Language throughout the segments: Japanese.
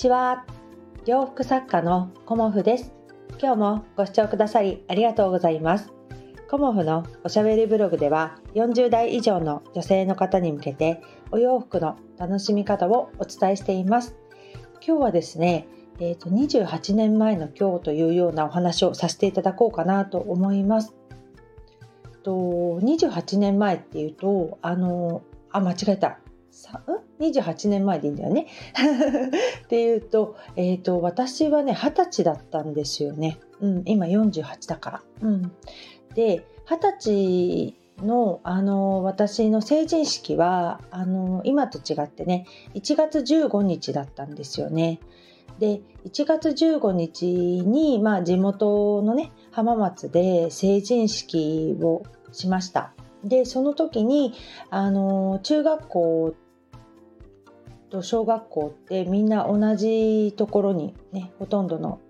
ちは。洋服作家のコモフです。今日もご視聴くださりありがとうございます。コモフのおしゃべりブログでは40代以上の女性の方に向けてお洋服の楽しみ方をお伝えしています。今日はですねえーと、28年前の今日というようなお話をさせていただこうかなと思います。と28年前っていうとあのあ間違えた。28年前でいいんだよね。っていうと,、えーと、私はね二十歳だったんですよね。うん、今48だから。うん、で二十歳のあの私の成人式はあの今と違ってね1月15日だったんですよね。で1月15日に、まあ、地元のね浜松で成人式をしました。でその時にあの中学校と小学校ってみんな同じところにねほとんどの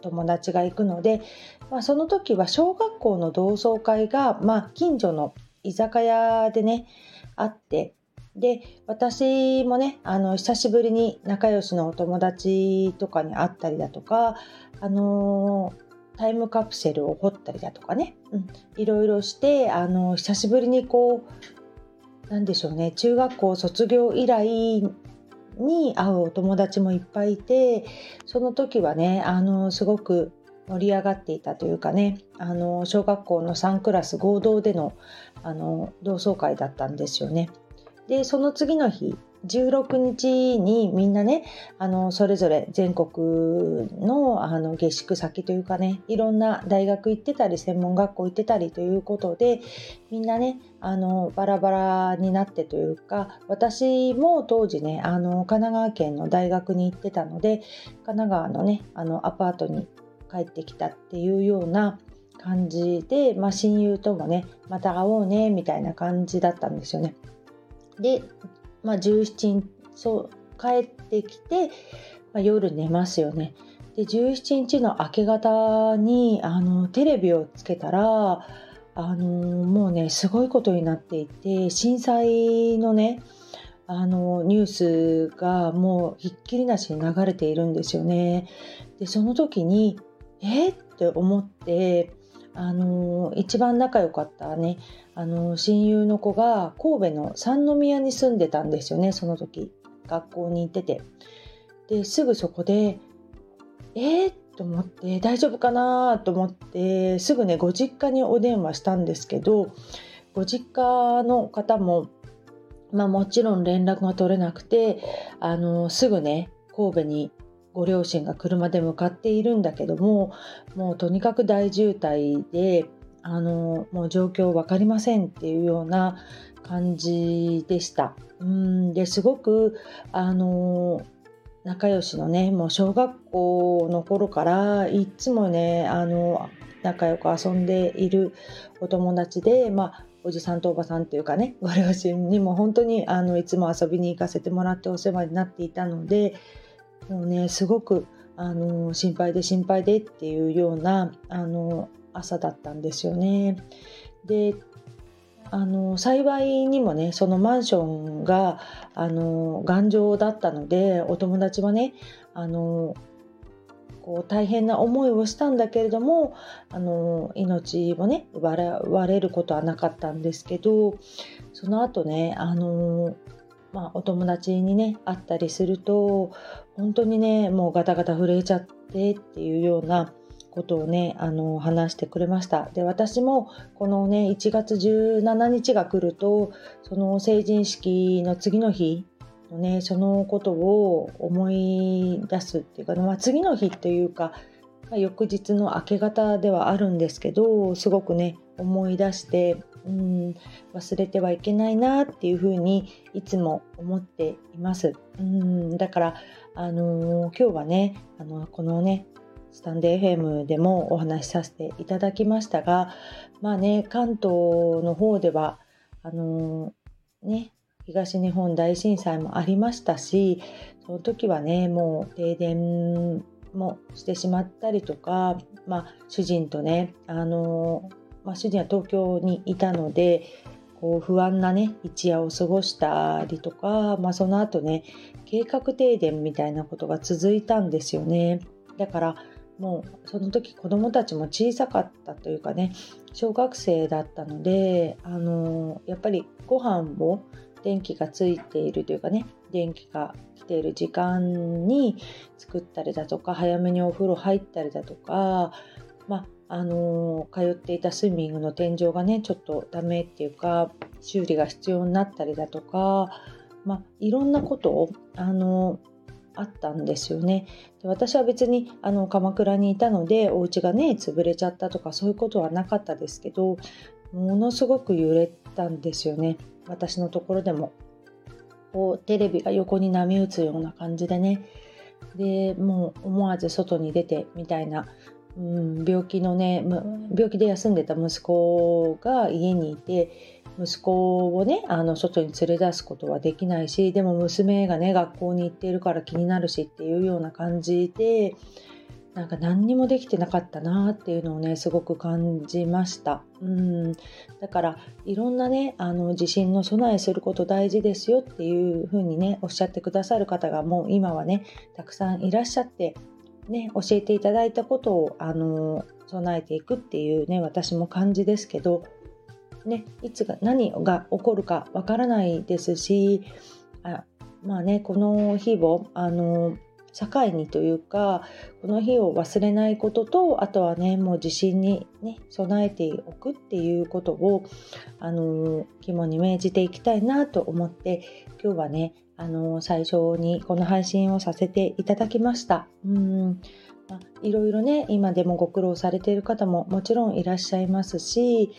友達が行くので、まあ、その時は小学校の同窓会が、まあ、近所の居酒屋でねあってで私もねあの久しぶりに仲良しのお友達とかに会ったりだとか、あのー、タイムカプセルを掘ったりだとかね、うん、いろいろしてあの久しぶりにこうなんでしょうね。中学校卒業以来に会うお友達もいっぱいいてその時はねあのすごく盛り上がっていたというかね。あの小学校の3クラス合同でのあの同窓会だったんですよね。でその次の日16日にみんなねあのそれぞれ全国のあの下宿先というかねいろんな大学行ってたり専門学校行ってたりということでみんなねあのバラバラになってというか私も当時ねあの神奈川県の大学に行ってたので神奈川のねあのアパートに帰ってきたっていうような感じで、まあ、親友ともねまた会おうねみたいな感じだったんですよね。で、まあ、17日そう帰ってきて、まあ、夜寝ますよね。で17日の明け方にあのテレビをつけたらあのもうねすごいことになっていて震災のねあのニュースがもうひっきりなしに流れているんですよね。でその時にえって思ってあの一番仲良かったねあの親友の子が神戸の三宮に住んでたんですよねその時学校に行ってて。ですぐそこでえー、と思って大丈夫かなと思ってすぐねご実家にお電話したんですけどご実家の方もまあもちろん連絡が取れなくてあのすぐね神戸にご両親が車で向かっているんだけどももうとにかく大渋滞であのもう状況分かりませんっていうような感じでした。うんですごくあの仲良しのねもう小学校の頃からいつもねあの仲良く遊んでいるお友達で、まあ、おじさんとおばさんっていうかねご両親にも本当にあのいつも遊びに行かせてもらってお世話になっていたのでもうねすごくあの心配で心配でっていうようなあの朝だったんですよね。であの幸いにもねそのマンションがあの頑丈だったのでお友達はねあのこう大変な思いをしたんだけれどもあの命をね奪われることはなかったんですけどその後ねあのまあ、お友達にね会ったりすると本当にねもうガタガタ震えちゃってっていうようなことをねあの話してくれました。で私もこのね1月17日が来るとその成人式の次の日のねそのことを思い出すっていうか、まあ、次の日っていうか、翌日の明け方ではあるんですけどすごくね思い出してうん忘れてはいけないなっていうふうにいつも思っています。うんだから、あのー、今日はねあのこのねスタンデー FM でもお話しさせていただきましたがまあね関東の方ではあのー、ね東日本大震災もありましたしその時はねもう停電もしてしまったりとか、まあ、主人とねあのま、主人は東京にいたのでこう不安なね一夜を過ごしたりとか、まあ、その後ね計画停電みたいなことが続いたんですよね。だからもうその時子供たちも小さかったというかね小学生だったのであのやっぱりご飯を電気がついているというかね電気が来ている時間に作ったりだとか早めにお風呂入ったりだとかまああの通っていたスイミングの天井がねちょっとダメっていうか修理が必要になったりだとか、まあ、いろんなことをあのあったんですよね。で私は別にあの鎌倉にいたのでお家がね潰れちゃったとかそういうことはなかったですけどものすごく揺れたんですよね私のところでも。こうテレビが横に波打つような感じでねでもう思わず外に出てみたいな、うん、病気のね病気で休んでた息子が家にいて息子をねあの外に連れ出すことはできないしでも娘がね学校に行っているから気になるしっていうような感じでなんか何にもできてなかったなっていうのをねすごく感じました。うん。だからいろんなねあの地震の備えすること大事ですよっていうふうにねおっしゃってくださる方がもう今はねたくさんいらっしゃってね教えていただいたことをあの備えていくっていうね私も感じですけどね、いつが何が起こるかわからないですしあまあねこの日をあの境にというかこの日を忘れないこととあとはねもう地震に、ね、備えておくっていうことをあの肝に銘じていきたいなと思って今日はねあの最初にこの配信をさせていただきました。うんいろいろね今でもご苦労されている方ももちろんいらっしゃいますし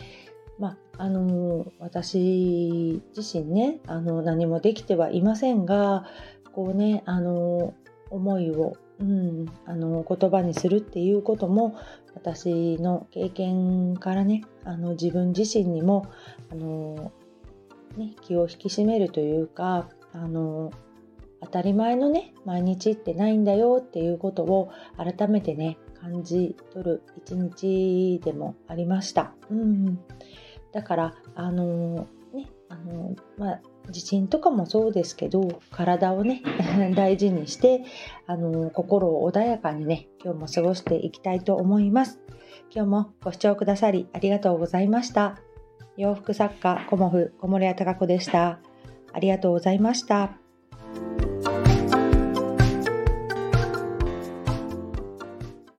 まあ、の私自身ねあの何もできてはいませんがこうねあの思いを、うん、あの言葉にするっていうことも私の経験からねあの自分自身にもあの、ね、気を引き締めるというかあの当たり前のね毎日ってないんだよっていうことを改めてね感じ取る一日でもありました。うん。だからあのねあのまあ地震とかもそうですけど体をね 大事にしてあの心を穏やかにね今日も過ごしていきたいと思います。今日もご視聴くださりありがとうございました。洋服作家コモフ小森屋隆子でした。ありがとうございました。